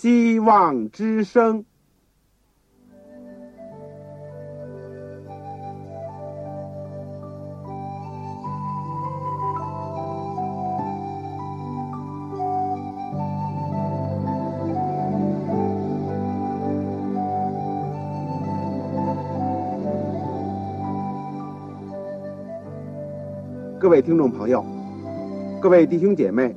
希望之声。各位听众朋友，各位弟兄姐妹，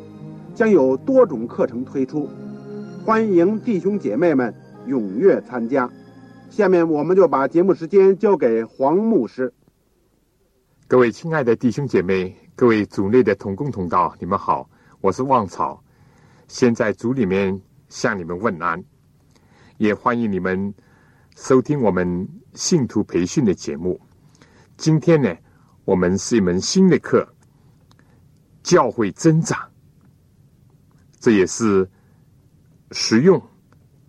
将有多种课程推出，欢迎弟兄姐妹们踊跃参加。下面我们就把节目时间交给黄牧师。各位亲爱的弟兄姐妹，各位组内的同工同道，你们好，我是旺草，先在组里面向你们问安，也欢迎你们收听我们信徒培训的节目。今天呢？我们是一门新的课，教会增长，这也是实用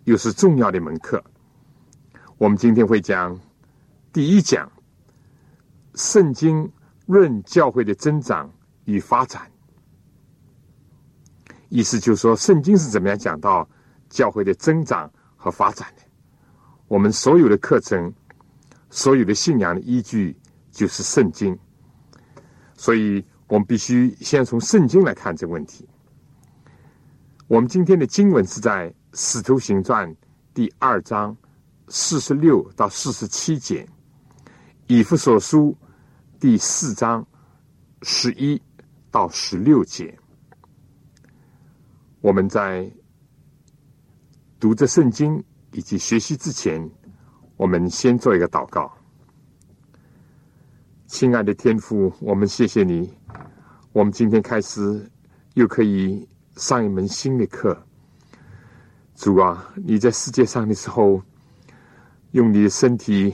又是重要的一门课。我们今天会讲第一讲：圣经论教会的增长与发展。意思就是说，圣经是怎么样讲到教会的增长和发展的？我们所有的课程，所有的信仰的依据。就是圣经，所以我们必须先从圣经来看这个问题。我们今天的经文是在《使徒行传》第二章四十六到四十七节，《以弗所书》第四章十一到十六节。我们在读着圣经以及学习之前，我们先做一个祷告。亲爱的天父，我们谢谢你。我们今天开始又可以上一门新的课。主啊，你在世界上的时候，用你的身体，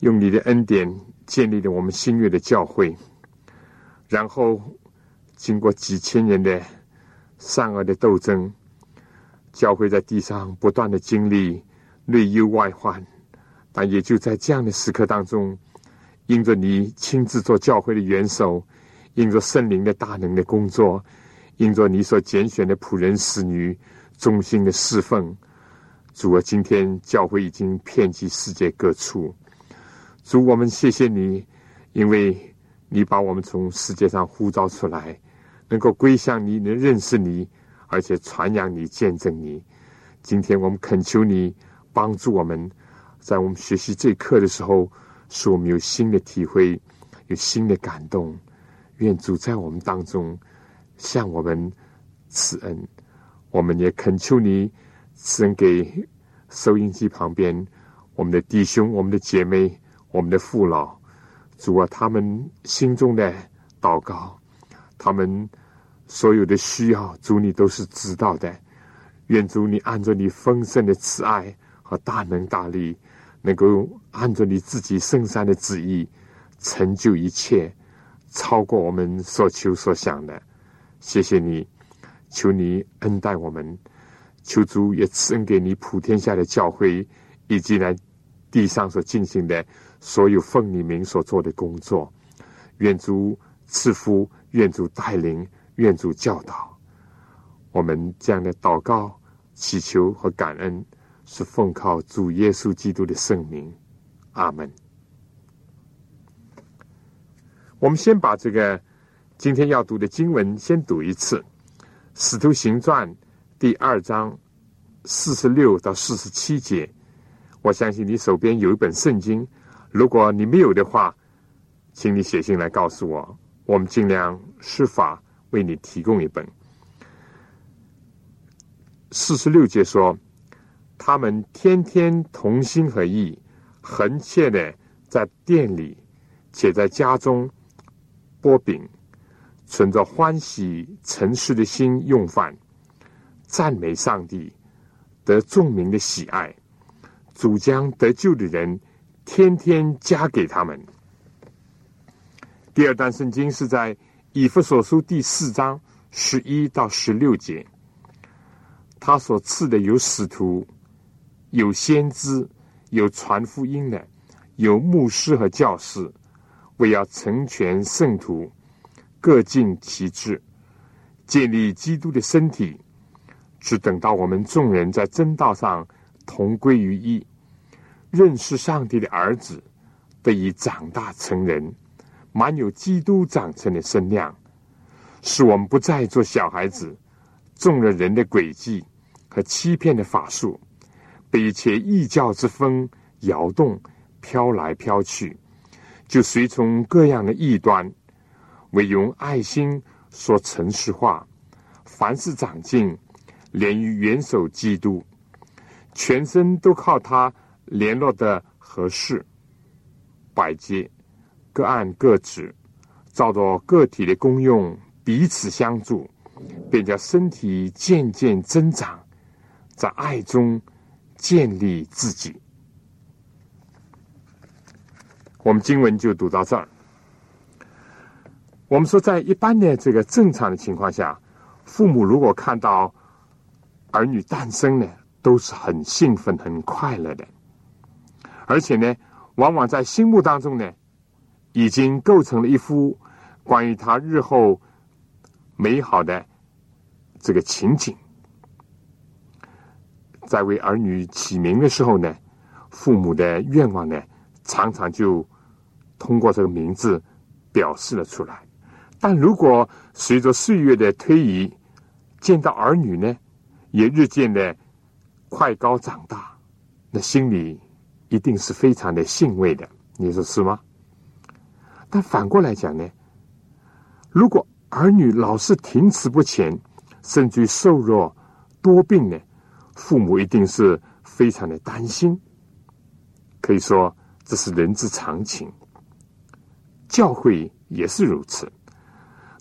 用你的恩典建立了我们新月的教会。然后经过几千年的善恶的斗争，教会在地上不断的经历内忧外患，但也就在这样的时刻当中。因着你亲自做教会的元首，因着圣灵的大能的工作，因着你所拣选的仆人使女忠心的侍奉，主啊，今天教会已经遍及世界各处。主，我们谢谢你，因为你把我们从世界上呼召出来，能够归向你，能认识你，而且传扬你、见证你。今天我们恳求你帮助我们，在我们学习这课的时候。使我们有新的体会，有新的感动。愿主在我们当中向我们赐恩。我们也恳求你赐恩给收音机旁边我们的弟兄、我们的姐妹、我们的父老。主啊，他们心中的祷告，他们所有的需要，主你都是知道的。愿主你按照你丰盛的慈爱和大能大力。能够按照你自己圣善的旨意成就一切，超过我们所求所想的。谢谢你，求你恩待我们，求主也赐恩给你普天下的教会，以及呢地上所进行的所有奉你名所做的工作。愿主赐福，愿主带领，愿主教导。我们这样的祷告、祈求和感恩。是奉靠主耶稣基督的圣名，阿门。我们先把这个今天要读的经文先读一次，《使徒行传》第二章四十六到四十七节。我相信你手边有一本圣经，如果你没有的话，请你写信来告诉我，我们尽量施法为你提供一本。四十六节说。他们天天同心合意，恒切的在店里，且在家中剥饼，存着欢喜诚实的心用饭，赞美上帝，得众民的喜爱，主将得救的人天天加给他们。第二段圣经是在以弗所书第四章十一到十六节，他所赐的有使徒，有先知，有传福音的，有牧师和教士，为要成全圣徒，各尽其职，建立基督的身体。只等到我们众人在真道上同归于一，认识上帝的儿子，得以长大成人。满有基督长成的身量，使我们不再做小孩子，中了人的诡计和欺骗的法术，被一切异教之风摇动，飘来飘去，就随从各样的异端，唯用爱心说诚实话，凡事长进，连于元首基督，全身都靠他联络的合适，百节。各按各职，照着个体的功用彼此相助，便叫身体渐渐增长，在爱中建立自己。我们经文就读到这儿。我们说，在一般的这个正常的情况下，父母如果看到儿女诞生呢，都是很兴奋、很快乐的，而且呢，往往在心目当中呢。已经构成了一幅关于他日后美好的这个情景。在为儿女起名的时候呢，父母的愿望呢，常常就通过这个名字表示了出来。但如果随着岁月的推移，见到儿女呢，也日渐的快高长大，那心里一定是非常的欣慰的。你说是吗？但反过来讲呢，如果儿女老是停滞不前，甚至瘦弱多病呢，父母一定是非常的担心。可以说这是人之常情，教会也是如此。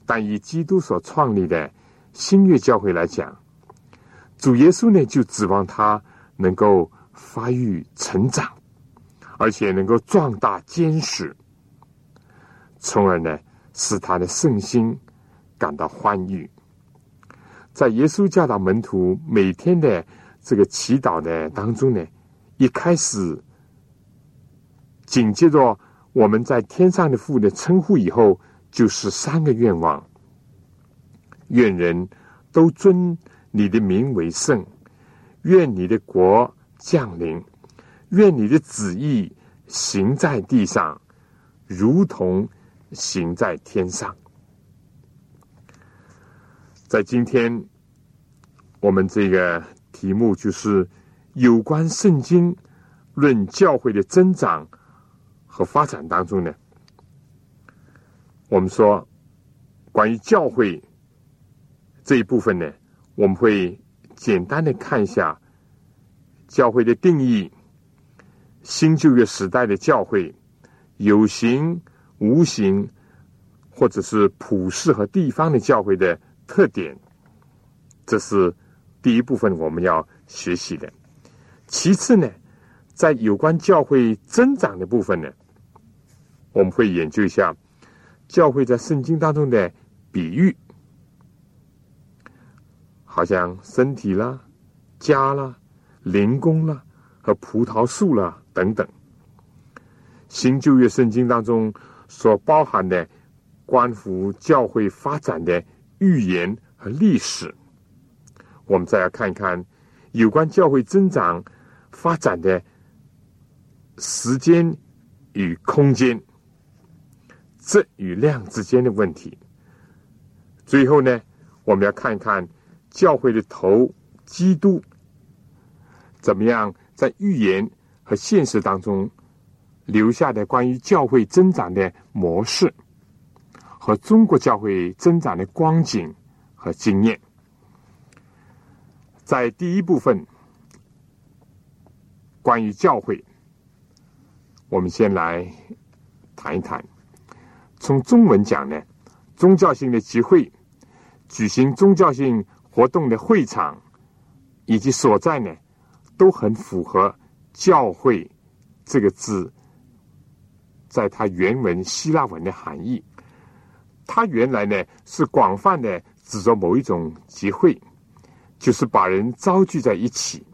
但以基督所创立的新月教会来讲，主耶稣呢就指望他能够发育成长，而且能够壮大坚实。从而呢，使他的圣心感到欢愉。在耶稣教导门徒每天的这个祈祷的当中呢，一开始紧接着我们在天上的父的称呼以后，就是三个愿望：愿人都尊你的名为圣；愿你的国降临；愿你的旨意行在地上，如同。行在天上，在今天，我们这个题目就是有关圣经论教会的增长和发展当中呢。我们说，关于教会这一部分呢，我们会简单的看一下教会的定义，新旧约时代的教会有形。无形，或者是普世和地方的教会的特点，这是第一部分我们要学习的。其次呢，在有关教会增长的部分呢，我们会研究一下教会在圣经当中的比喻，好像身体啦、家啦、灵宫啦和葡萄树啦等等。新旧约圣经当中。所包含的关乎教会发展的预言和历史，我们再来看一看有关教会增长发展的时间与空间、质与量之间的问题。最后呢，我们要看一看教会的头基督怎么样在预言和现实当中。留下的关于教会增长的模式和中国教会增长的光景和经验，在第一部分关于教会，我们先来谈一谈。从中文讲呢，宗教性的集会、举行宗教性活动的会场以及所在呢，都很符合“教会”这个字在它原文希腊文的含义。它原来呢是广泛的指着某一种集会，就是把人招聚在一起。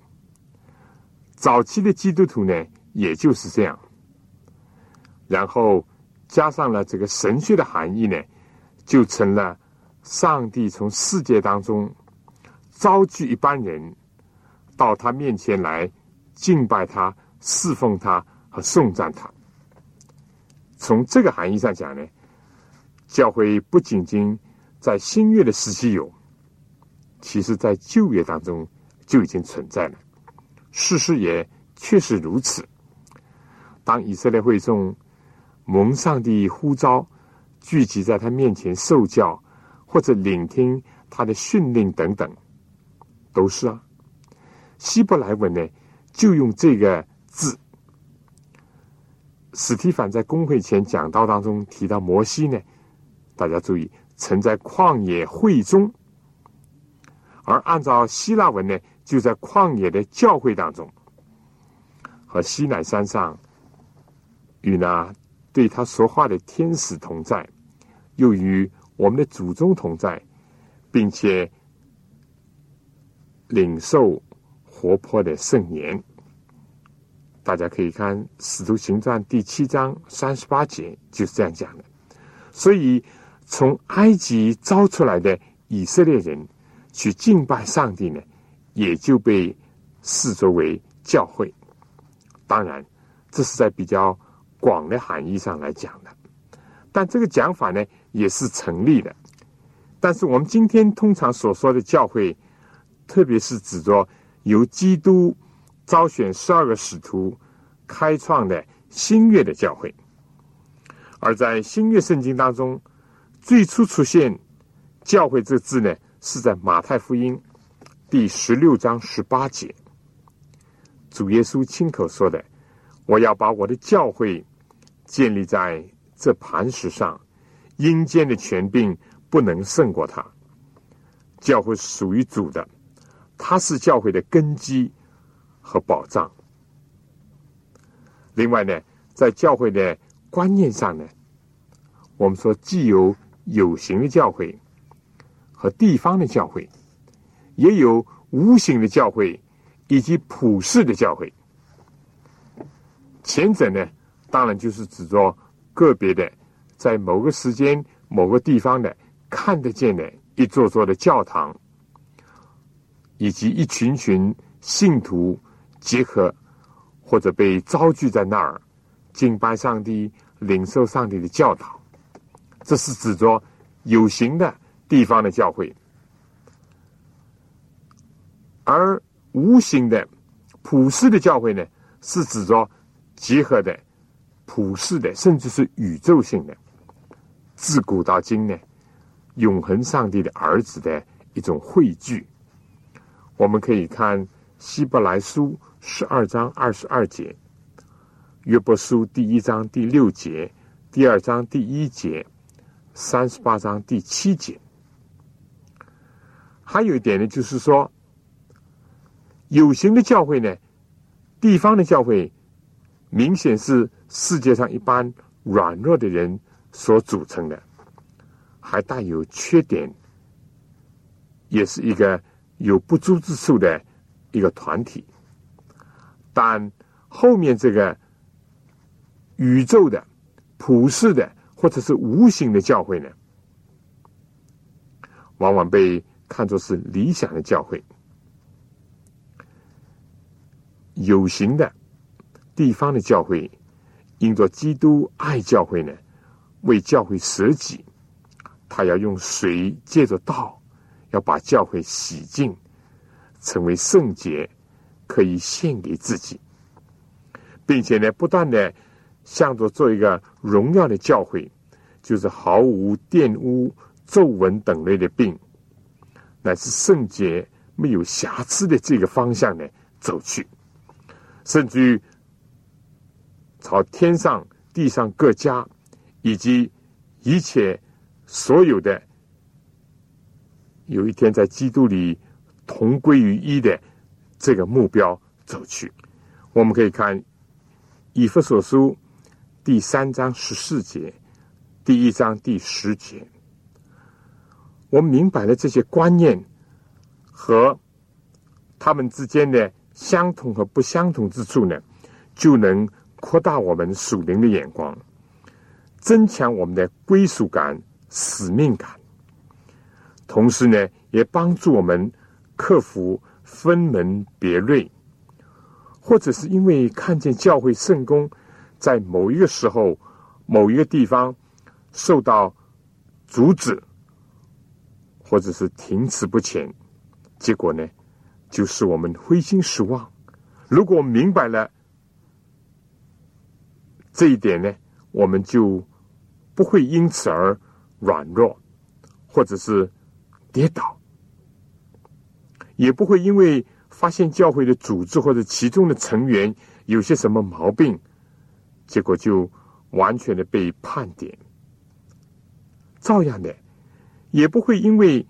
早期的基督徒呢，也就是这样。然后加上了这个神学的含义呢，就成了上帝从世界当中招聚一般人到他面前来敬拜他、侍奉他和颂赞他。从这个含义上讲呢，教会不仅仅在新约的时期有，其实在旧约当中就已经存在了。事实也确实如此。当以色列会众。蒙上帝呼召，聚集在他面前受教，或者聆听他的训令等等，都是啊。希伯来文呢，就用这个字。史提凡在公会前讲道当中提到摩西呢，大家注意，曾在旷野会中，而按照希腊文呢，就在旷野的教会当中，和西乃山上与那。对他说话的天使同在，又与我们的祖宗同在，并且领受活泼的圣言。大家可以看《使徒行传》第七章三十八节，就是这样讲的。所以，从埃及招出来的以色列人去敬拜上帝呢，也就被视作为教会。当然，这是在比较。广的含义上来讲的，但这个讲法呢也是成立的。但是我们今天通常所说的教会，特别是指着由基督招选十二个使徒开创的新约的教会。而在新约圣经当中，最初出现“教会”这个字呢，是在马太福音第十六章十八节，主耶稣亲口说的：“我要把我的教会。”建立在这磐石上，阴间的权柄不能胜过他。教会属于主的，它是教会的根基和保障。另外呢，在教会的观念上呢，我们说既有有形的教会和地方的教会，也有无形的教会以及普世的教会。前者呢？当然，就是指着个别的，在某个时间、某个地方的看得见的一座座的教堂，以及一群群信徒结合或者被招聚在那儿敬拜上帝、领受上帝的教导，这是指着有形的地方的教会；而无形的普世的教会呢，是指着集合的。普世的，甚至是宇宙性的，自古到今呢，永恒上帝的儿子的一种汇聚。我们可以看希伯来书十二章二十二节，约伯书第一章第六节，第二章第一节，三十八章第七节。还有一点呢，就是说，有形的教会呢，地方的教会，明显是。世界上一般软弱的人所组成的，还带有缺点，也是一个有不足之处的一个团体。但后面这个宇宙的、普世的或者是无形的教会呢，往往被看作是理想的教会。有形的地方的教会。因着基督爱教会呢，为教会舍己，他要用水借着道，要把教会洗净，成为圣洁，可以献给自己，并且呢，不断的向着做一个荣耀的教会，就是毫无玷污、皱纹等类的病，乃是圣洁、没有瑕疵的这个方向呢走去，甚至于。朝天上、地上各家，以及一切所有的，有一天在基督里同归于一的这个目标走去。我们可以看以弗所书第三章十四节，第一章第十节。我们明白了这些观念和他们之间的相同和不相同之处呢，就能扩大我们属灵的眼光，增强我们的归属感、使命感。同时呢，也帮助我们克服分门别类，或者是因为看见教会圣公在某一个时候、某一个地方受到阻止。或者是停滞不前，结果呢，就是我们灰心失望。如果明白了这一点呢，我们就不会因此而软弱，或者是跌倒，也不会因为发现教会的组织或者其中的成员有些什么毛病，结果就完全的被判点。照样的。也不会因为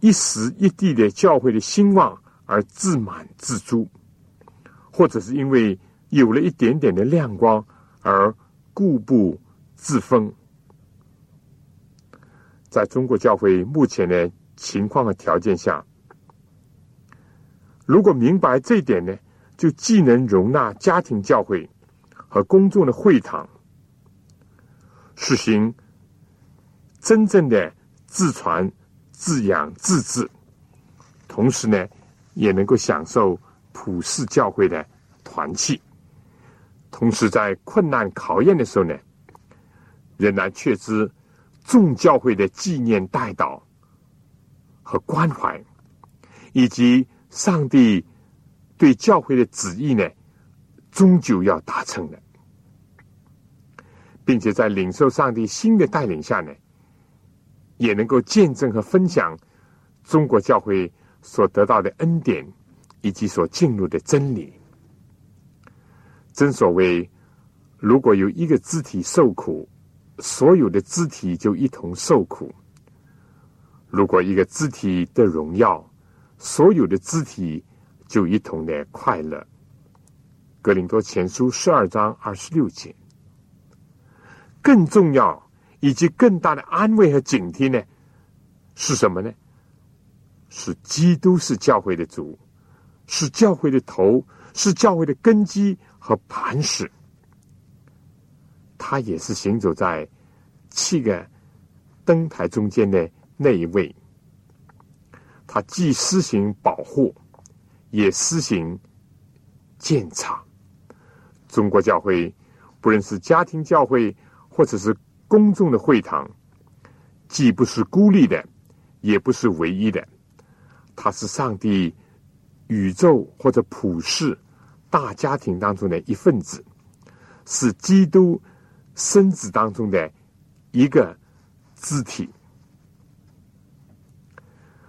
一时一地的教会的兴旺而自满自足，或者是因为有了一点点的亮光而固步自封。在中国教会目前的情况和条件下，如果明白这一点呢，就既能容纳家庭教会和公众的会堂，实行真正的。自传、自养、自治，同时呢，也能够享受普世教会的团契。同时，在困难考验的时候呢，仍然确知众教会的纪念、代祷和关怀，以及上帝对教会的旨意呢，终究要达成的，并且在领受上帝新的带领下呢。也能够见证和分享中国教会所得到的恩典，以及所进入的真理。正所谓，如果有一个肢体受苦，所有的肢体就一同受苦；如果一个肢体的荣耀，所有的肢体就一同的快乐。格林多前书十二章二十六节。更重要。以及更大的安慰和警惕呢？是什么呢？是基督是教会的主，是教会的头，是教会的根基和磐石。他也是行走在七个灯台中间的那一位。他既施行保护，也施行监察。中国教会，不论是家庭教会，或者是。公众的会堂，既不是孤立的，也不是唯一的，它是上帝宇宙或者普世大家庭当中的一份子，是基督身子当中的一个肢体。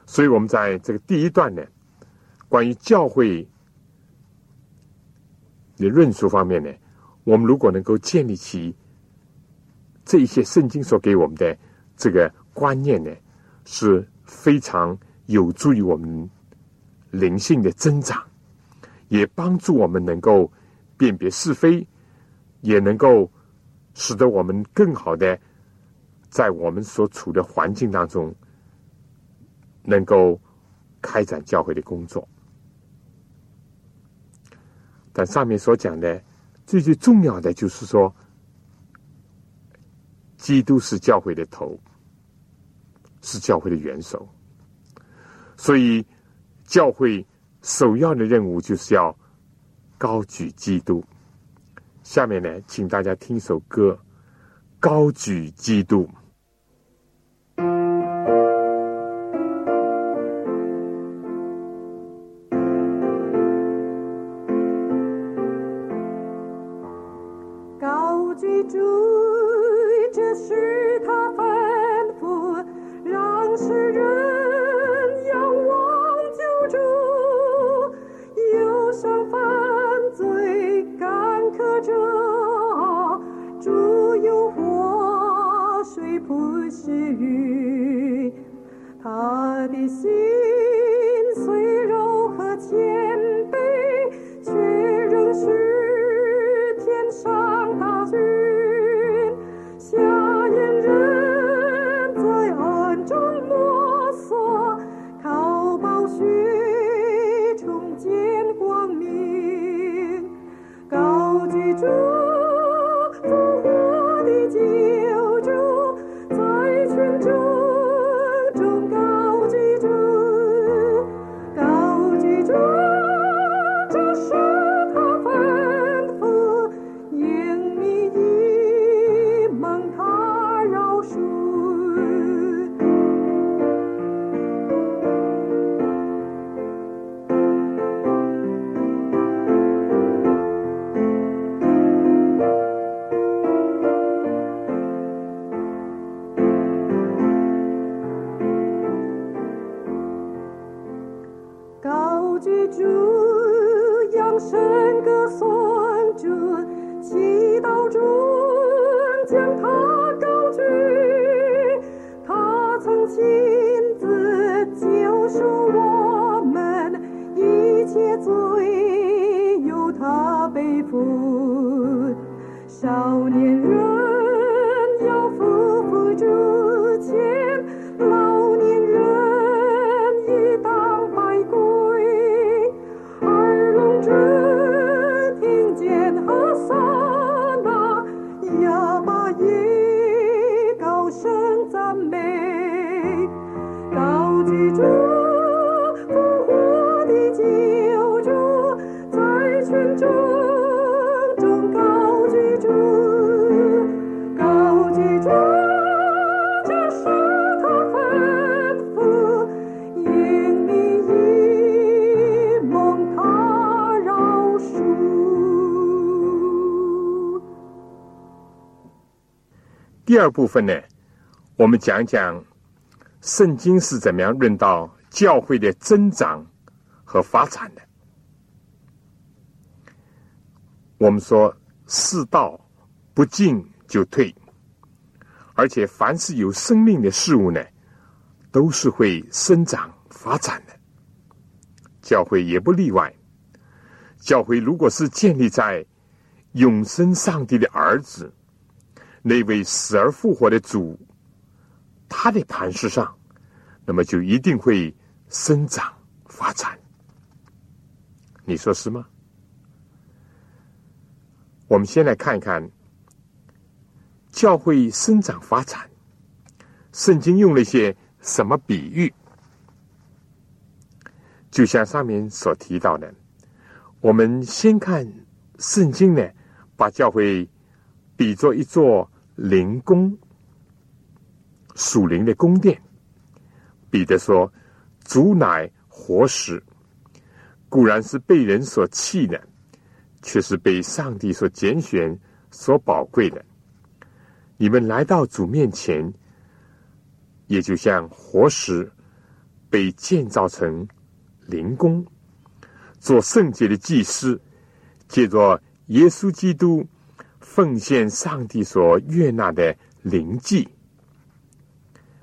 所以，我们在这个第一段呢，关于教会的论述方面呢，我们如果能够建立起。这一些圣经所给我们的这个观念呢，是非常有助于我们灵性的增长，也帮助我们能够辨别是非，也能够使得我们更好的在我们所处的环境当中，能够开展教会的工作。但上面所讲的最最重要的就是说。基督是教会的头，是教会的元首，所以教会首要的任务就是要高举基督。下面呢，请大家听一首歌，《高举基督》。去重见光明高举着第二部分呢，我们讲讲圣经是怎么样论到教会的增长和发展的。我们说世道不进就退，而且凡是有生命的事物呢，都是会生长发展的。教会也不例外。教会如果是建立在永生上帝的儿子。那位死而复活的主，他的磐石上，那么就一定会生长发展。你说是吗？我们先来看一看教会生长发展，圣经用了一些什么比喻？就像上面所提到的，我们先看圣经呢，把教会比作一座。灵宫，属灵的宫殿。彼得说：“主乃活石，固然是被人所弃的，却是被上帝所拣选、所宝贵的。你们来到主面前，也就像活石被建造成灵宫，做圣洁的祭司，借着耶稣基督。”奉献上帝所悦纳的灵祭，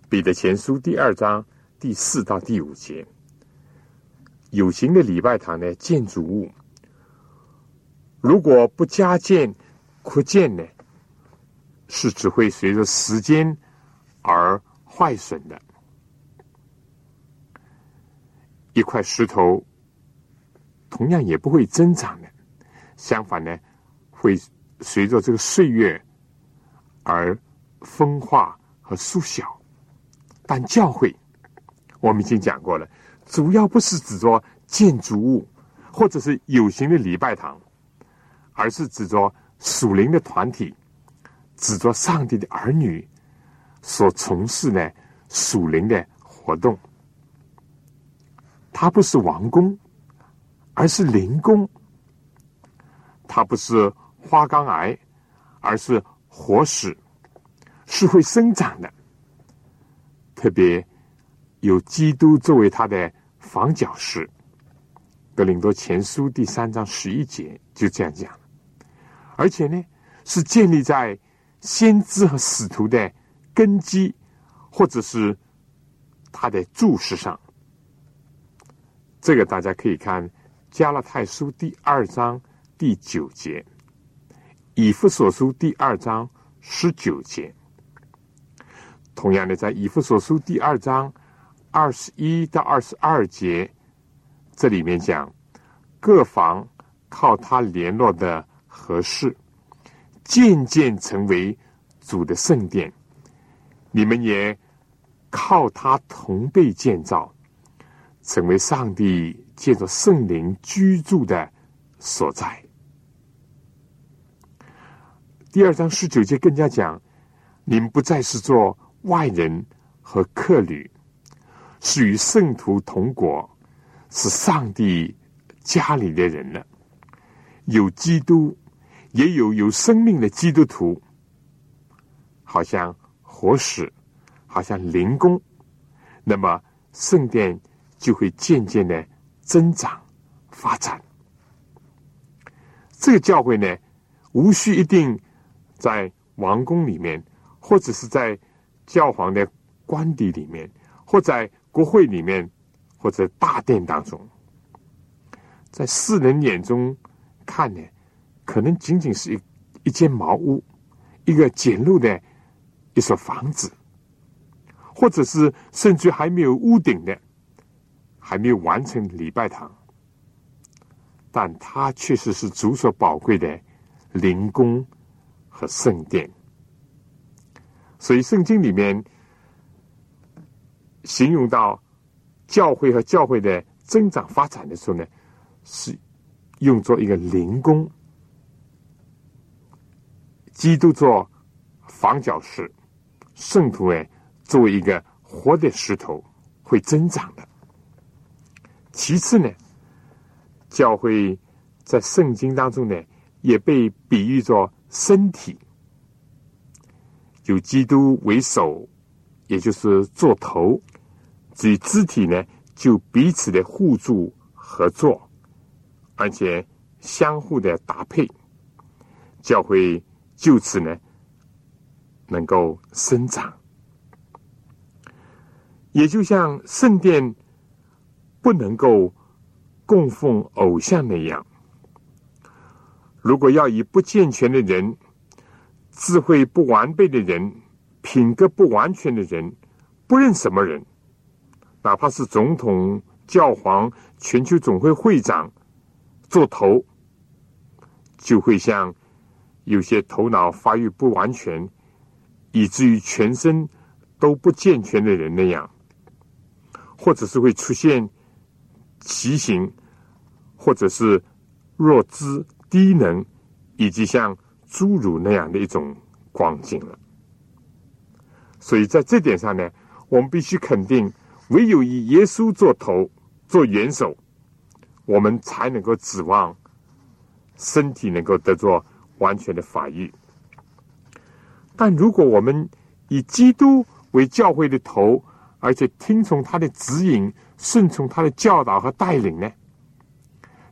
彼得前书第二章第四到第五节，有形的礼拜堂的建筑物，如果不加建扩建呢，是只会随着时间而坏损的。一块石头同样也不会增长的，相反呢，会。随着这个岁月而风化和缩小，但教会我们已经讲过了，主要不是指着建筑物或者是有形的礼拜堂，而是指着属灵的团体，指着上帝的儿女所从事的属灵的活动。它不是王宫，而是灵宫。它不是。花岗癌，而是活石，是会生长的。特别有基督作为它的房角石，《格林多前书》第三章十一节就这样讲。而且呢，是建立在先知和使徒的根基，或者是他的注释上。这个大家可以看《加拉太书》第二章第九节。以弗所书第二章十九节，同样的，在以弗所书第二章二十一到二十二节，这里面讲各房靠他联络的合适，渐渐成为主的圣殿。你们也靠他同被建造，成为上帝借着圣灵居住的所在。第二章十九节更加讲，你们不再是做外人和客旅，是与圣徒同国，是上帝家里的人了。有基督，也有有生命的基督徒，好像活石，好像灵宫，那么圣殿就会渐渐的增长发展。这个教会呢？无需一定在王宫里面，或者是在教皇的官邸里面，或在国会里面，或者大殿当中，在世人眼中看呢，可能仅仅是一一间茅屋，一个简陋的一所房子，或者是甚至还没有屋顶的，还没有完成礼拜堂。但它确实是主所宝贵的灵宫和圣殿，所以圣经里面形容到教会和教会的增长发展的时候呢，是用作一个灵工，基督做房角石，圣徒哎作为一个活的石头会增长的。其次呢。教会在圣经当中呢，也被比喻作身体，有基督为首，也就是做头；至于肢体呢，就彼此的互助合作，而且相互的搭配，教会就此呢能够生长。也就像圣殿不能够。供奉偶像那样，如果要以不健全的人、智慧不完备的人、品格不完全的人、不认什么人，哪怕是总统、教皇、全球总会会长做头，就会像有些头脑发育不完全，以至于全身都不健全的人那样，或者是会出现。畸形，或者是弱智、低能，以及像侏儒那样的一种光景了。所以在这点上呢，我们必须肯定，唯有以耶稣做头、做元首，我们才能够指望身体能够得着完全的法育。但如果我们以基督为教会的头，而且听从他的指引。顺从他的教导和带领呢，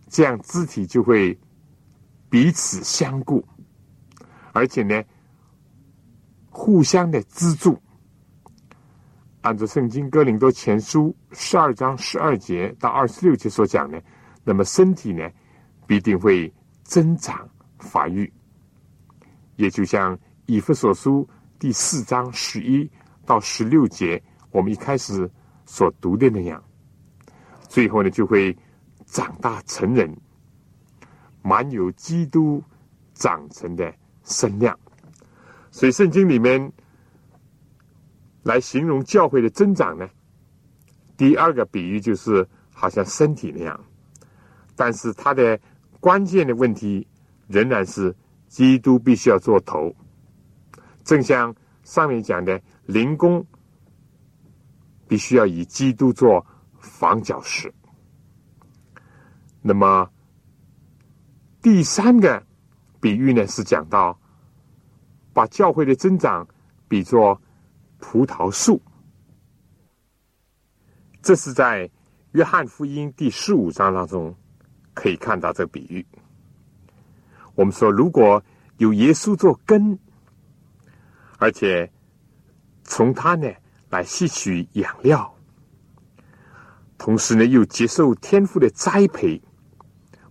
这样肢体就会彼此相顾，而且呢，互相的资助。按照圣经哥林多前书十二章十二节到二十六节所讲的，那么身体呢必定会增长发育，也就像以弗所书第四章十一到十六节我们一开始所读的那样。最后呢，就会长大成人，满有基督长成的身量。所以圣经里面来形容教会的增长呢，第二个比喻就是好像身体那样，但是它的关键的问题仍然是基督必须要做头，正像上面讲的灵宫必须要以基督做。房角石。那么第三个比喻呢，是讲到把教会的增长比作葡萄树。这是在约翰福音第十五章当中可以看到这比喻。我们说，如果有耶稣做根，而且从他呢来吸取养料。同时呢，又接受天赋的栽培，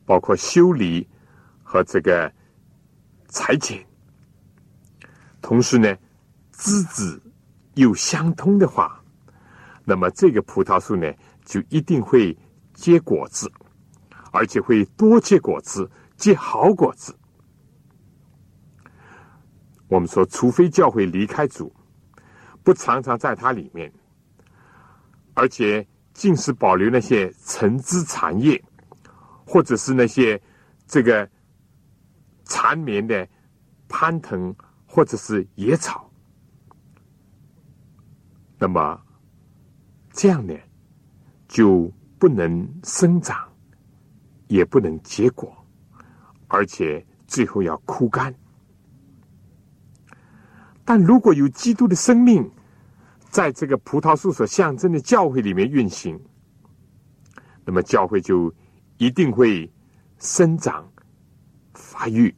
包括修理和这个裁剪。同时呢，枝子又相通的话，那么这个葡萄树呢，就一定会结果子，而且会多结果子，结好果子。我们说，除非教会离开主，不常常在它里面，而且。尽是保留那些橙枝残叶，或者是那些这个缠绵的攀藤，或者是野草，那么这样呢，就不能生长，也不能结果，而且最后要枯干。但如果有基督的生命，在这个葡萄树所象征的教会里面运行，那么教会就一定会生长、发育，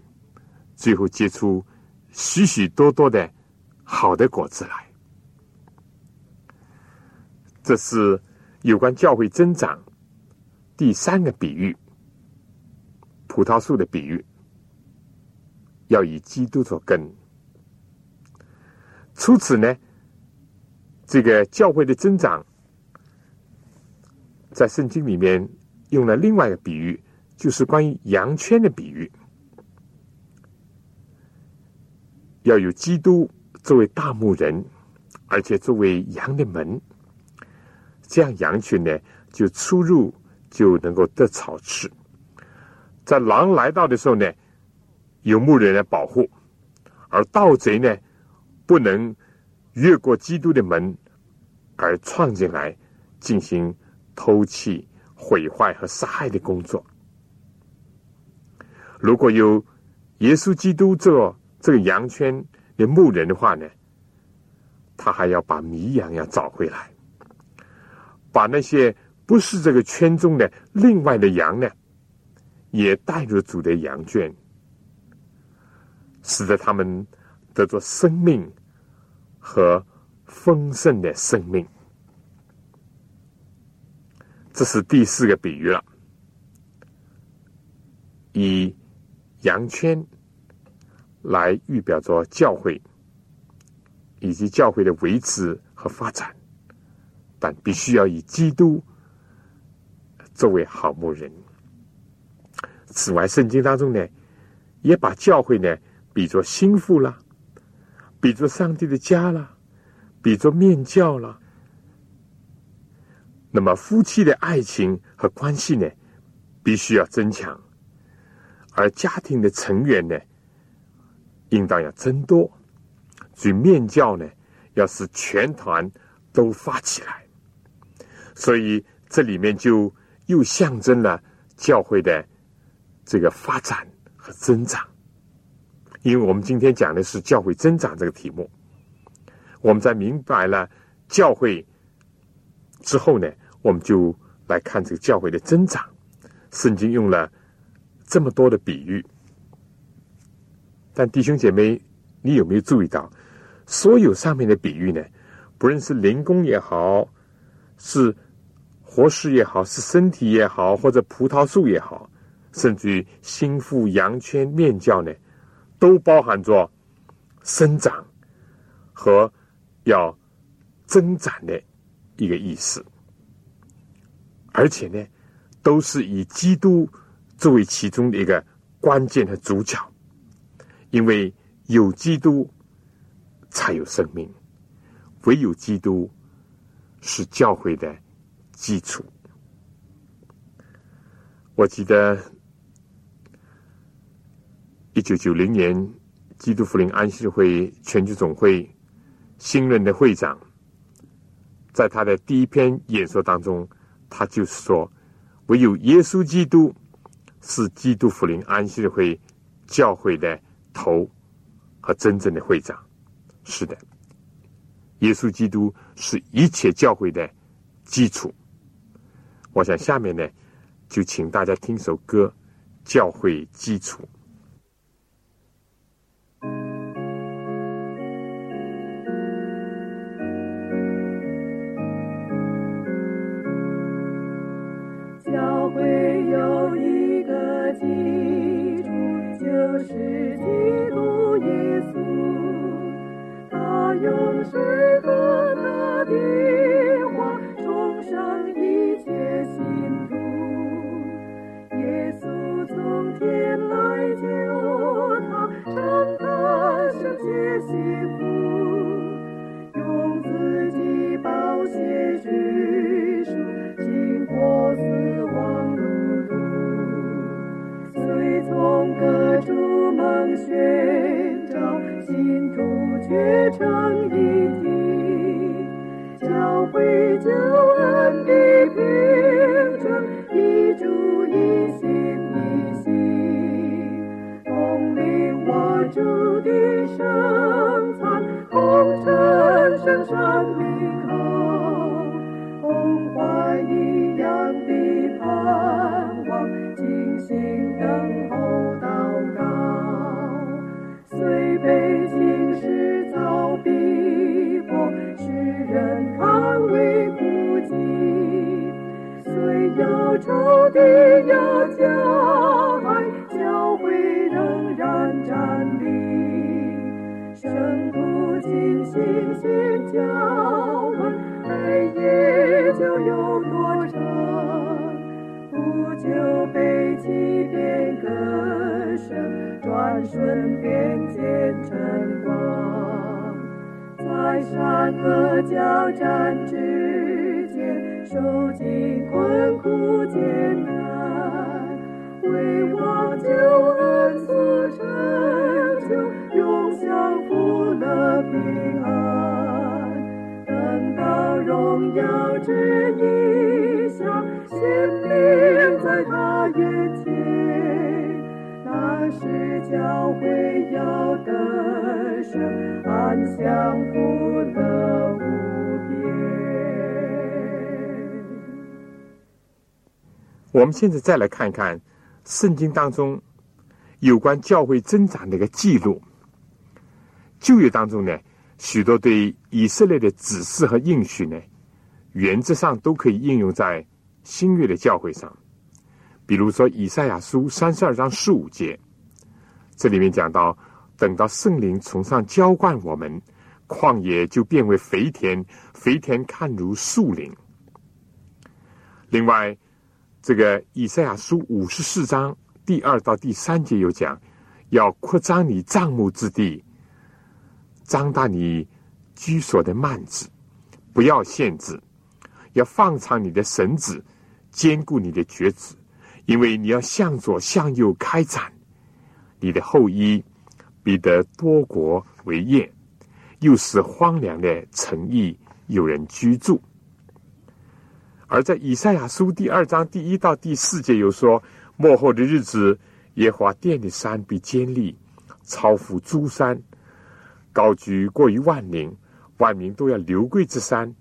最后结出许许多多的好的果子来。这是有关教会增长第三个比喻，葡萄树的比喻，要以基督做根。除此呢，这个教会的增长，在圣经里面用了另外一个比喻，就是关于羊圈的比喻，要有基督作为大牧人，而且作为羊的门，这样羊群呢就出入就能够得草吃，在狼来到的时候呢，有牧人来保护，而盗贼呢。不能越过基督的门而闯进来进行偷窃、毁坏和杀害的工作。如果有耶稣基督做这个羊圈的牧人的话呢，他还要把迷羊要找回来，把那些不是这个圈中的另外的羊呢，也带入主的羊圈，使得他们。得着生命和丰盛的生命，这是第四个比喻了。以羊圈来预表着教会以及教会的维持和发展，但必须要以基督作为好牧人。此外，圣经当中呢，也把教会呢比作心腹了。比作上帝的家了，比作面教了。那么夫妻的爱情和关系呢，必须要增强；而家庭的成员呢，应当要增多。所以面教呢，要使全团都发起来。所以这里面就又象征了教会的这个发展和增长。因为我们今天讲的是教会增长这个题目，我们在明白了教会之后呢，我们就来看这个教会的增长。圣经用了这么多的比喻，但弟兄姐妹，你有没有注意到，所有上面的比喻呢？不论是灵工也好，是活石也好，是身体也好，或者葡萄树也好，甚至于心腹、羊圈、面教呢？都包含着生长和要增长的一个意思，而且呢，都是以基督作为其中的一个关键的主角，因为有基督才有生命，唯有基督是教会的基础。我记得。一九九零年，基督福临安息会全球总会新任的会长，在他的第一篇演说当中，他就是说：“唯有耶稣基督是基督福临安息会教会的头和真正的会长。”是的，耶稣基督是一切教会的基础。我想下面呢，就请大家听首歌《教会基础》。是基督耶稣，他用十寻找，信徒却成一体，教会救恩的凭证，一主一心一心，同领我主的圣餐，红尘圣生仇敌要加害，教会仍然站立。圣徒尽心心交换，黑夜就有多长，不久被欺骗歌声，转瞬便见晨光。在山河交战之，受尽困苦艰难，为望救恩所成就，永享福乐平安。等到荣耀之意象显明在他眼前，那时教会要得胜，安享福乐我们现在再来看看圣经当中有关教会增长的一个记录。旧约当中呢，许多对以色列的指示和应许呢，原则上都可以应用在新约的教会上。比如说，以赛亚书三十二章十五节，这里面讲到，等到圣灵从上浇灌我们，旷野就变为肥田，肥田看如树林。另外，这个以赛亚书五十四章第二到第三节有讲，要扩张你帐幕之地，张大你居所的幔子，不要限制，要放长你的绳子，坚固你的橛子，因为你要向左向右开展，你的后裔必得多国为业，又使荒凉的城邑有人居住。而在以赛亚书第二章第一到第四节有说，末后的日子，耶和华殿的山必坚立，超乎诸山，高举过于万岭，万民都要流归之山，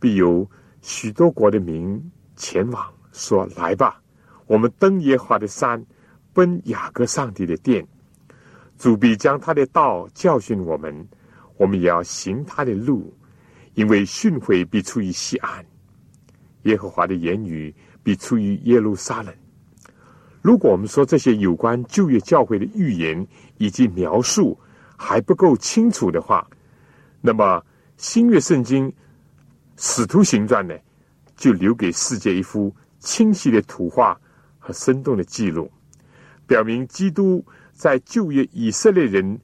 必有许多国的民前往，说：“来吧，我们登耶和华的山，奔雅各上帝的殿。主必将他的道教训我们，我们也要行他的路，因为训诲必出于西安。”耶和华的言语必出于耶路撒冷。如果我们说这些有关旧约教会的预言以及描述还不够清楚的话，那么新约圣经使徒行传呢，就留给世界一幅清晰的图画和生动的记录，表明基督在旧约以色列人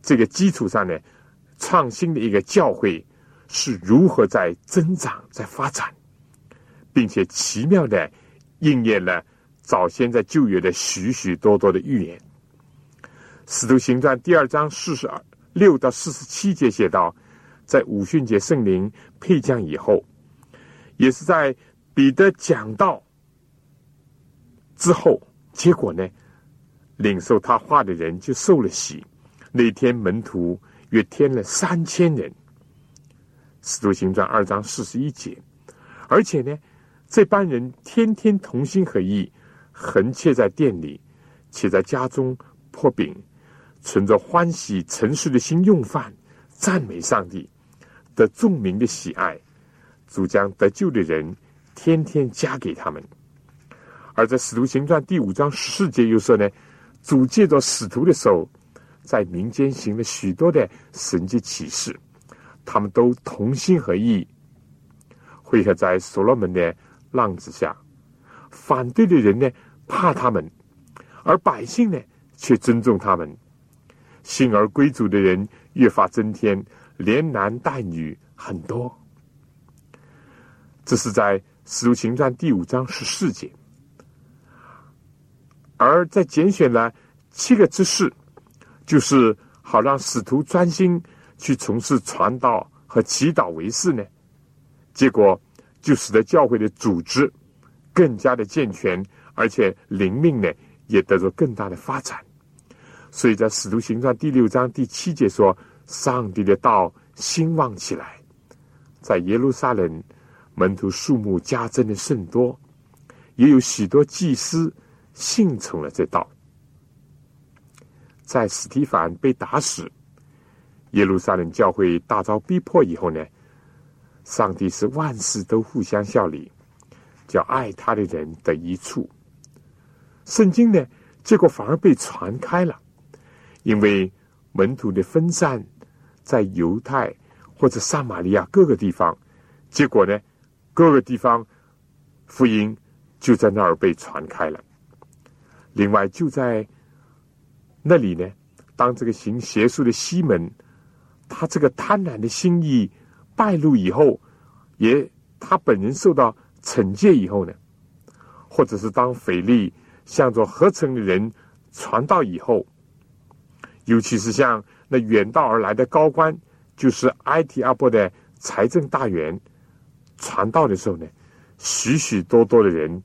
这个基础上呢，创新的一个教会是如何在增长、在发展。并且奇妙的应验了早先在旧约的许许多多的预言。使徒行传第二章四十二六到四十七节写道，在五旬节圣灵配降以后，也是在彼得讲道之后，结果呢，领受他话的人就受了洗。那天门徒约添了三千人。使徒行传二章四十一节，而且呢。这班人天天同心合意，横切在店里，且在家中破饼，存着欢喜诚实的心用饭，赞美上帝，得众民的喜爱。主将得救的人天天加给他们。而在使徒行传第五章十四节又说呢，主借着使徒的手，在民间行了许多的神迹启示，他们都同心合意，汇合在所罗门的。浪子下，反对的人呢怕他们，而百姓呢却尊重他们。幸而归族的人越发增添，连男带女很多。这是在《使徒行传》第五章十四节。而在拣选了七个执事，就是好让使徒专心去从事传道和祈祷为事呢。结果。就使得教会的组织更加的健全，而且灵命呢也得到更大的发展。所以在《使徒行传》第六章第七节说：“上帝的道兴旺起来，在耶路撒冷门徒数目加增的甚多，也有许多祭司信从了这道。”在史提凡被打死，耶路撒冷教会大遭逼迫以后呢？上帝是万事都互相效力，叫爱他的人的一处。圣经呢，结果反而被传开了，因为门徒的分散在犹太或者撒玛利亚各个地方，结果呢，各个地方福音就在那儿被传开了。另外，就在那里呢，当这个行邪术的西门，他这个贪婪的心意败露以后，也他本人受到惩戒以后呢，或者是当腓力向着合成的人传道以后，尤其是像那远道而来的高官，就是埃提阿波的财政大员传道的时候呢，许许多多的人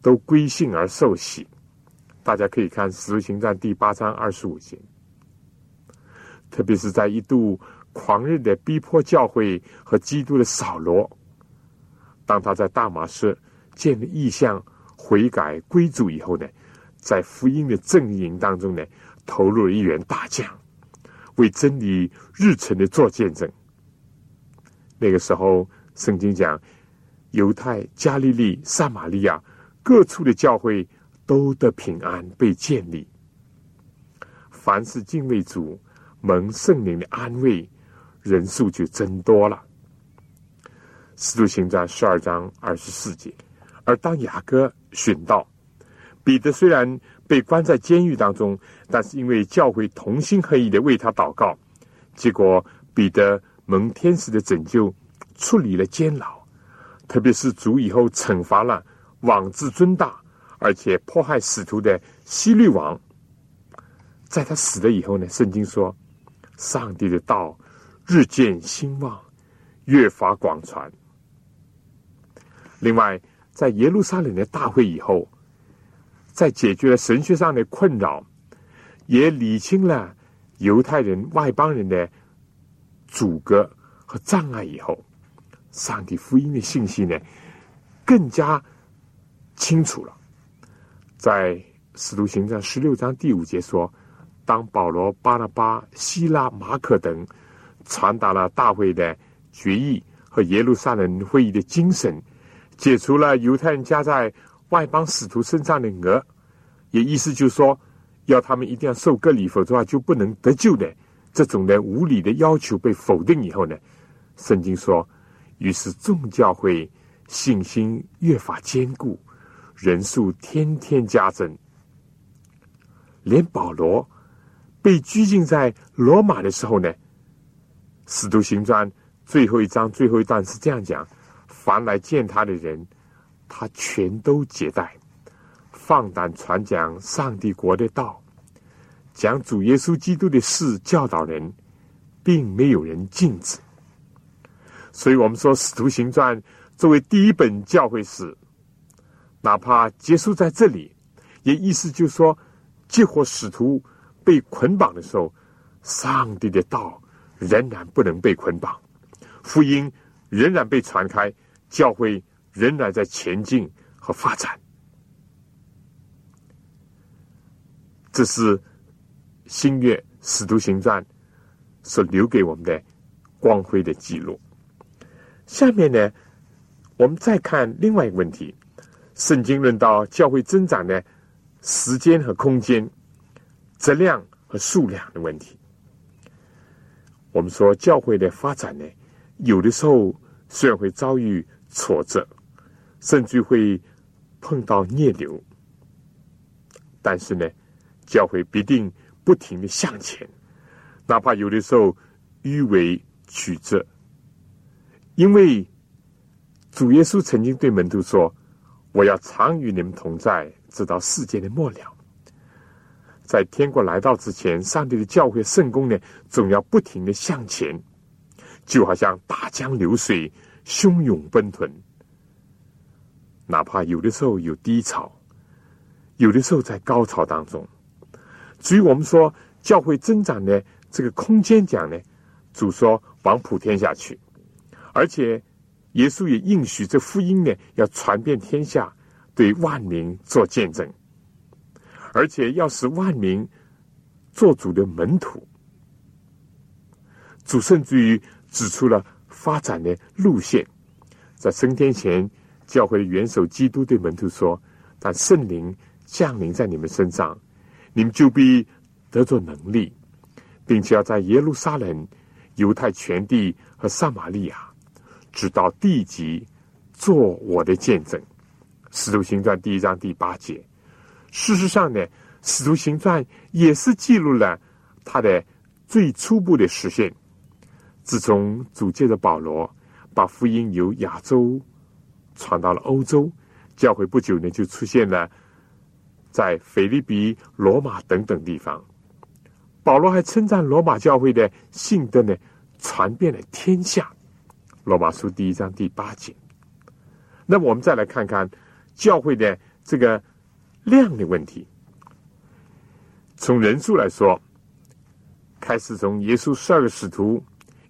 都归信而受洗。大家可以看《使徒行传》第八章二十五节，特别是在一度狂热的逼迫教会和基督的扫罗，当他在大马士建立意象、悔改归主以后呢，在福音的阵营当中呢，投入了一员大将，为真理日程的做见证。那个时候，圣经讲，犹太、加利利、撒玛利亚各处的教会。都得平安被建立。凡是敬畏主、蒙圣灵的安慰，人数就增多了。使徒行传十二章二十四节。而当雅各寻到彼得，虽然被关在监狱当中，但是因为教会同心合意的为他祷告，结果彼得蒙天使的拯救，处理了监牢。特别是主以后惩罚了妄自尊大。而且迫害使徒的西律王，在他死了以后呢？圣经说，上帝的道日渐兴旺，越发广传。另外，在耶路撒冷的大会以后，在解决了神学上的困扰，也理清了犹太人、外邦人的阻隔和障碍以后，上帝福音的信息呢，更加清楚了。在使徒行传十六章第五节说：“当保罗、巴拿巴、希拉、马可等传达了大会的决议和耶路撒冷会议的精神，解除了犹太人加在外邦使徒身上的额，也意思就是说，要他们一定要受割礼，否则的话就不能得救的这种的无理的要求被否定以后呢，圣经说，于是众教会信心越发坚固。”人数天天加增，连保罗被拘禁在罗马的时候呢，《使徒行传》最后一章最后一段是这样讲：凡来见他的人，他全都接待，放胆传讲上帝国的道，讲主耶稣基督的事，教导人，并没有人禁止。所以我们说，《使徒行传》作为第一本教会史。哪怕结束在这里，也意思就是说，结果使徒被捆绑的时候，上帝的道仍然不能被捆绑，福音仍然被传开，教会仍然在前进和发展。这是新月使徒行传所留给我们的光辉的记录。下面呢，我们再看另外一个问题。圣经论到教会增长的时间和空间、质量和数量的问题。我们说教会的发展呢，有的时候虽然会遭遇挫折，甚至会碰到逆流，但是呢，教会必定不停的向前，哪怕有的时候迂回曲折，因为主耶稣曾经对门徒说。我要常与你们同在，直到世界的末了。在天国来到之前，上帝的教会圣公呢，总要不停的向前，就好像大江流水，汹涌奔腾。哪怕有的时候有低潮，有的时候在高潮当中。至于我们说教会增长的这个空间讲呢，主说往普天下去，而且。耶稣也应许这福音呢，要传遍天下，对万民做见证，而且要使万民做主的门徒。主甚至于指出了发展的路线，在升天前教会的元首基督对门徒说：“但圣灵降临在你们身上，你们就必得着能力，并且要在耶路撒冷、犹太全地和撒玛利亚，直到地极，做我的见证。”《使徒行传》第一章第八节。事实上呢，《使徒行传》也是记录了他的最初步的实现。自从主借着保罗把福音由亚洲传到了欧洲，教会不久呢就出现了在腓利比、罗马等等地方。保罗还称赞罗马教会的信德呢传遍了天下，《罗马书》第一章第八节。那么我们再来看看教会的这个。量的问题，从人数来说，开始从耶稣十二个使徒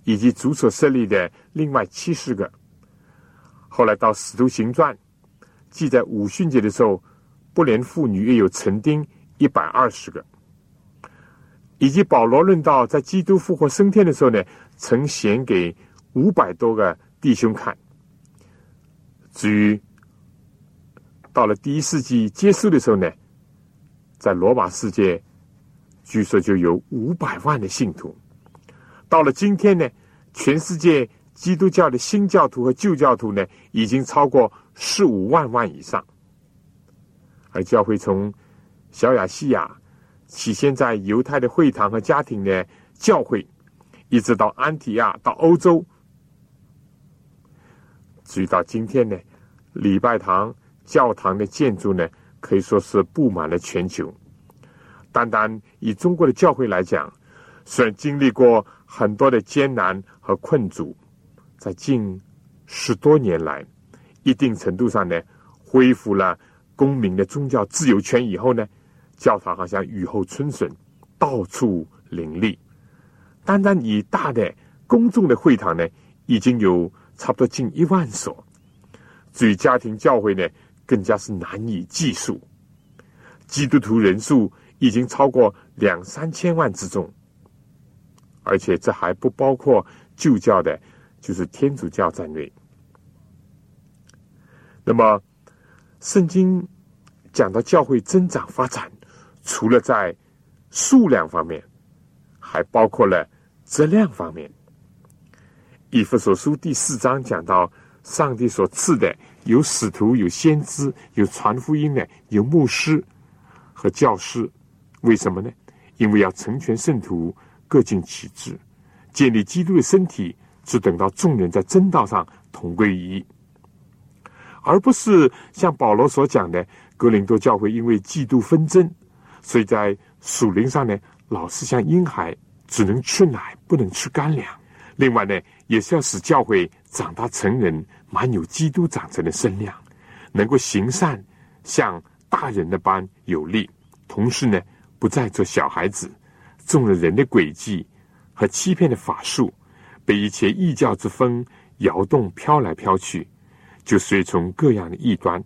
以及主所设立的另外七十个，后来到使徒行传记载五旬节的时候，不连妇女也有成丁一百二十个，以及保罗论道在基督复活升天的时候呢，曾显给五百多个弟兄看，至于。到了第一世纪结束的时候呢，在罗马世界，据说就有五百万的信徒。到了今天呢，全世界基督教的新教徒和旧教徒呢，已经超过十五万万以上。而教会从小亚细亚起先在犹太的会堂和家庭的教会，一直到安提亚到欧洲，至于到今天呢，礼拜堂。教堂的建筑呢，可以说是布满了全球。单单以中国的教会来讲，虽然经历过很多的艰难和困阻，在近十多年来，一定程度上呢，恢复了公民的宗教自由权以后呢，教堂好像雨后春笋，到处林立。单单以大的公众的会堂呢，已经有差不多近一万所。至于家庭教会呢，更加是难以计数，基督徒人数已经超过两三千万之众，而且这还不包括旧教的，就是天主教在内。那么，圣经讲到教会增长发展，除了在数量方面，还包括了质量方面。以弗所书第四章讲到，上帝所赐的。有使徒，有先知，有传福音的，有牧师和教师。为什么呢？因为要成全圣徒，各尽其职，建立基督的身体，只等到众人在真道上同归于一，而不是像保罗所讲的，格林多教会因为嫉妒纷争，所以在属灵上呢，老是像婴孩，只能吃奶，不能吃干粮。另外呢，也是要使教会长大成人。满有基督长成的身量，能够行善，像大人的般有力。同时呢，不再做小孩子，中了人的诡计和欺骗的法术，被一切异教之风摇动飘来飘去，就随从各样的异端。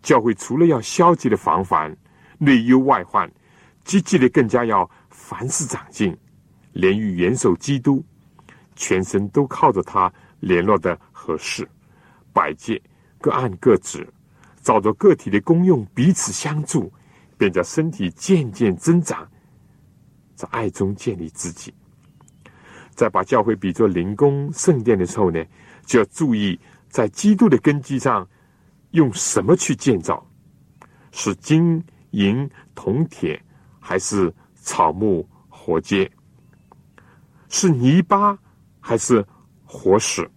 教会除了要消极的防范内忧外患，积极的更加要凡事长进，连于元首基督，全身都靠着他联络的合适。百戒各按各职，照着个体的功用彼此相助，便叫身体渐渐增长，在爱中建立自己。在把教会比作灵宫圣殿的时候呢，就要注意在基督的根基上用什么去建造？是金银铜铁，还是草木火秸？是泥巴还是活石？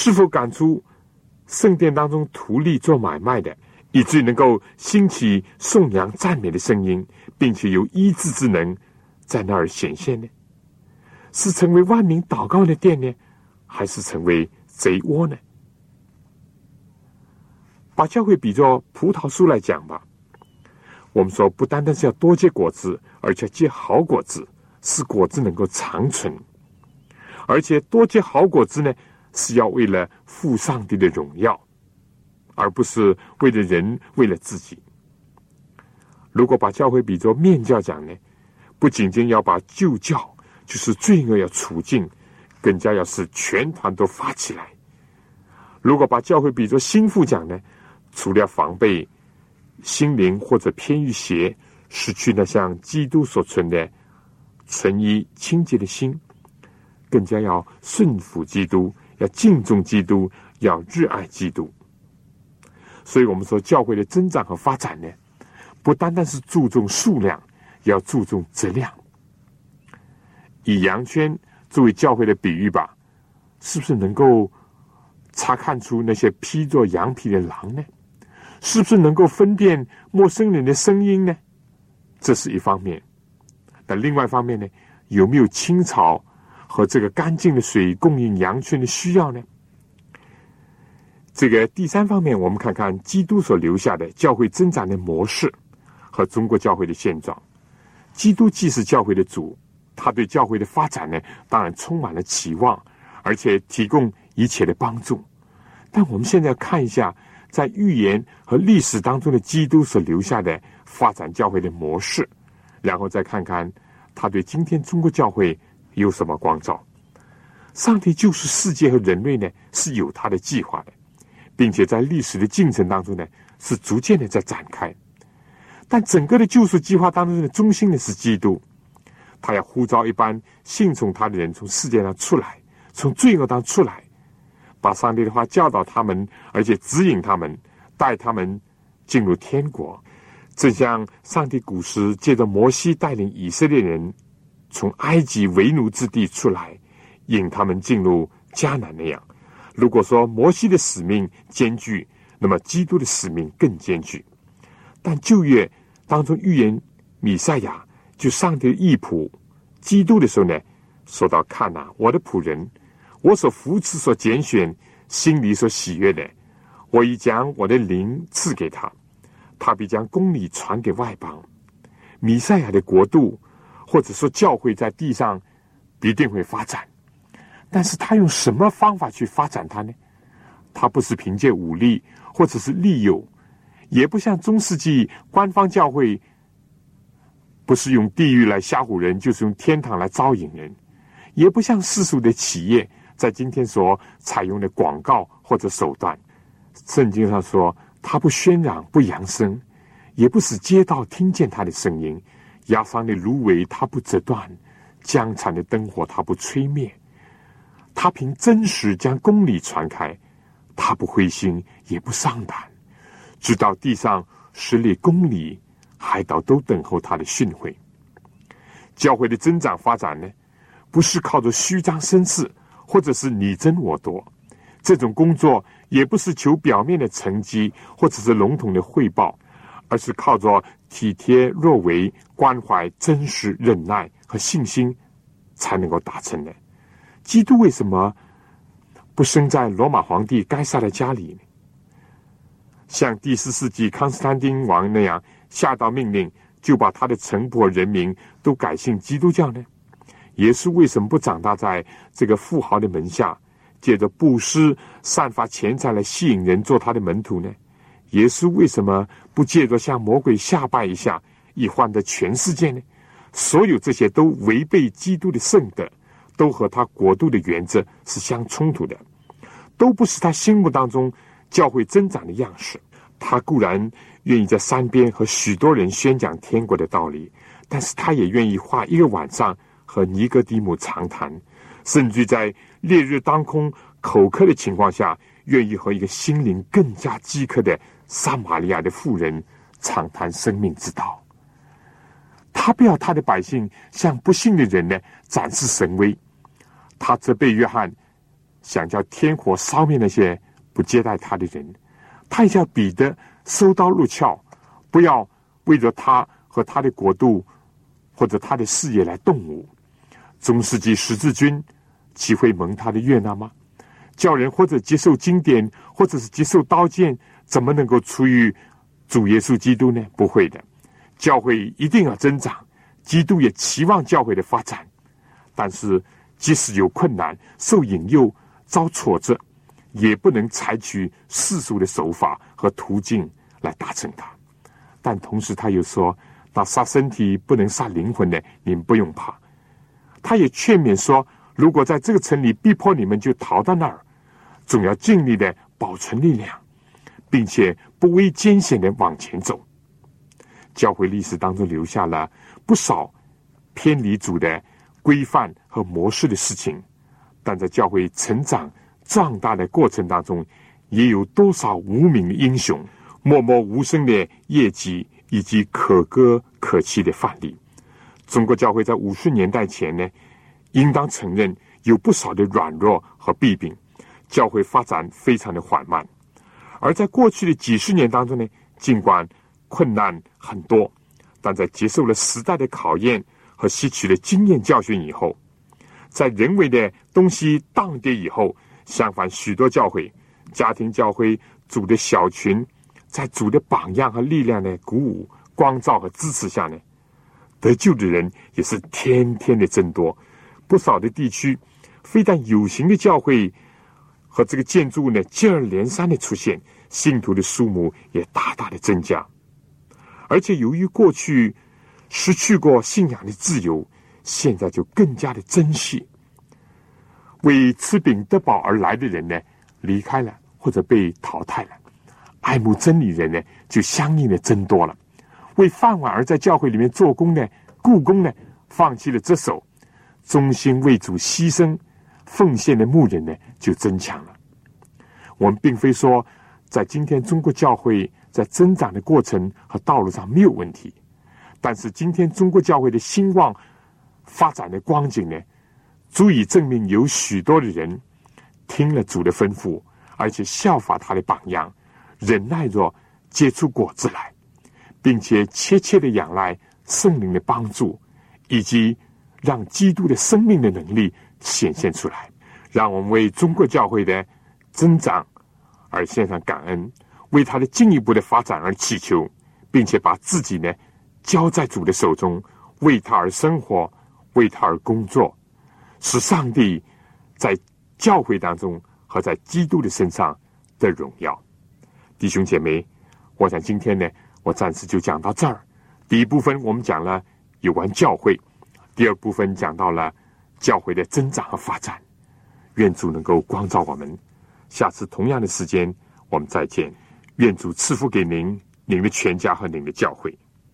是否赶出圣殿当中图利做买卖的，以至于能够兴起颂扬赞美的声音，并且有医治之能在那儿显现呢？是成为万民祷告的殿呢，还是成为贼窝呢？把教会比作葡萄树来讲吧，我们说不单单是要多结果子，而且结好果子，使果子能够长存，而且多结好果子呢？是要为了父上帝的荣耀，而不是为了人，为了自己。如果把教会比作面教讲呢，不仅仅要把旧教，就是罪恶要除尽，更加要使全团都发起来，如果把教会比作心腹讲呢，除了防备心灵或者偏于邪，失去那像基督所存的纯一清洁的心，更加要顺服基督，要敬重基督，要热爱基督。所以我们说，教会的增长和发展呢，不单单是注重数量，要注重质量。以羊圈作为教会的比喻吧，是不是能够查看出那些披着羊皮的狼呢？是不是能够分辨陌生人的声音呢？这是一方面。那另外一方面呢，有没有青草和这个干净的水供应羊群的需要呢？这个第三方面，我们看看基督所留下的教会增长的模式和中国教会的现状。基督既是教会的主，他对教会的发展呢，当然充满了期望，而且提供一切的帮助。但我们现在看一下，在预言和历史当中的基督所留下的发展教会的模式，然后再看看他对今天中国教会有什么光照。上帝救赎世界和人类呢，是有他的计划的。并且在历史的进程当中呢，是逐渐的在展开。但整个的救赎计划当中的中心呢是基督，他要呼召一般信从他的人从世界上出来，从罪恶当中出来，把上帝的话教导他们，而且指引他们，带他们进入天国。正像上帝古时借着摩西带领以色列人从埃及为奴之地出来，引他们进入迦南那样。如果说摩西的使命艰巨，那么基督的使命更艰巨。但旧约当中预言米赛亚就上帝的义仆基督的时候呢，说到：“看呐，我的仆人，我所扶持、所拣选、心里所喜悦的，我已将我的灵赐给他，他必将公理传给外邦。米赛亚的国度，或者说教会在地上必定会发展。”但是他用什么方法去发展它呢？他不是凭借武力或者是利诱，也不像中世纪官方教会，不是用地狱来吓唬人，就是用天堂来招引人；也不像世俗的企业在今天所采用的广告或者手段。圣经上说，他不喧嚷，不扬声，也不使街道听见他的声音。压伤的芦苇它不折断，江残的灯火它不吹灭。他凭真实将公理传开，他不灰心也不丧胆，直到地上十里公里，海岛都等候他的训诲。教会的增长发展呢，不是靠着虚张声势，或者是你争我夺，这种工作也不是求表面的成绩，或者是笼统的汇报，而是靠着体贴若为、关怀真实、忍耐和信心，才能够达成的。基督为什么不生在罗马皇帝该杀的家里？像第四世纪康斯坦丁王那样下道命令，就把他的城仆人民都改信基督教呢？耶稣为什么不长大在这个富豪的门下，借着布施散发钱财来吸引人做他的门徒呢？耶稣为什么不借着向魔鬼下拜一下，以换得全世界呢？所有这些都违背基督的圣德。都和他国度的原则是相冲突的，都不是他心目当中教会增长的样式。他固然愿意在山边和许多人宣讲天国的道理，但是他也愿意花一个晚上和尼哥底母长谈，甚至在烈日当空、口渴的情况下，愿意和一个心灵更加饥渴的撒玛利亚的妇人长谈生命之道。他不要他的百姓向不幸的人呢展示神威。他责备约翰，想叫天火烧灭那些不接待他的人；他也叫彼得收刀入鞘，不要为着他和他的国度或者他的事业来动武。中世纪十字军岂会蒙他的悦纳吗？叫人或者接受经典，或者是接受刀剑，怎么能够出于主耶稣基督呢？不会的。教会一定要增长，基督也期望教会的发展，但是。即使有困难、受引诱、遭挫折，也不能采取世俗的手法和途径来达成它。但同时，他又说：“那杀身体不能杀灵魂的，你们不用怕。”他也劝勉说：“如果在这个城里逼迫你们，就逃到那儿，总要尽力的保存力量，并且不畏艰险的往前走。教会历史当中留下了不少偏离主的规范和模式的事情，但在教会成长壮大的过程当中，也有多少无名英雄、默默无声的业绩以及可歌可泣的范例。中国教会在五十年代前呢，应当承认有不少的软弱和弊病，教会发展非常的缓慢。而在过去的几十年当中呢，尽管困难很多，但在接受了时代的考验和吸取了经验教训以后，在人为的东西荡跌以后，相反，许多教会、家庭教会、主的小群，在主的榜样和力量的鼓舞、光照和支持下呢，得救的人也是天天的增多。不少的地区，非但有形的教会和这个建筑物呢接二连三的出现，信徒的数目也大大的增加。而且由于过去失去过信仰的自由，现在就更加的珍惜。为吃饼得饱而来的人呢，离开了或者被淘汰了；爱慕真理人呢，就相应的增多了。为饭碗而在教会里面做工呢，故宫呢，放弃了这手，忠心为主牺牲奉献的牧人呢，就增强了。我们并非说在今天中国教会。在增长的过程和道路上没有问题，但是今天中国教会的兴旺发展的光景呢，足以证明有许多的人听了主的吩咐，而且效法他的榜样，忍耐着结出果子来，并且切切的仰赖圣灵的帮助，以及让基督的生命的能力显现出来。让我们为中国教会的增长而献上感恩。为他的进一步的发展而祈求，并且把自己呢交在主的手中，为他而生活，为他而工作，使上帝在教会当中和在基督的身上的荣耀。弟兄姐妹，我想今天呢，我暂时就讲到这儿。第一部分我们讲了有关教会，第二部分讲到了教会的增长和发展。愿主能够光照我们。下次同样的时间，我们再见。愿主赐福给您、您的全家和您的教会。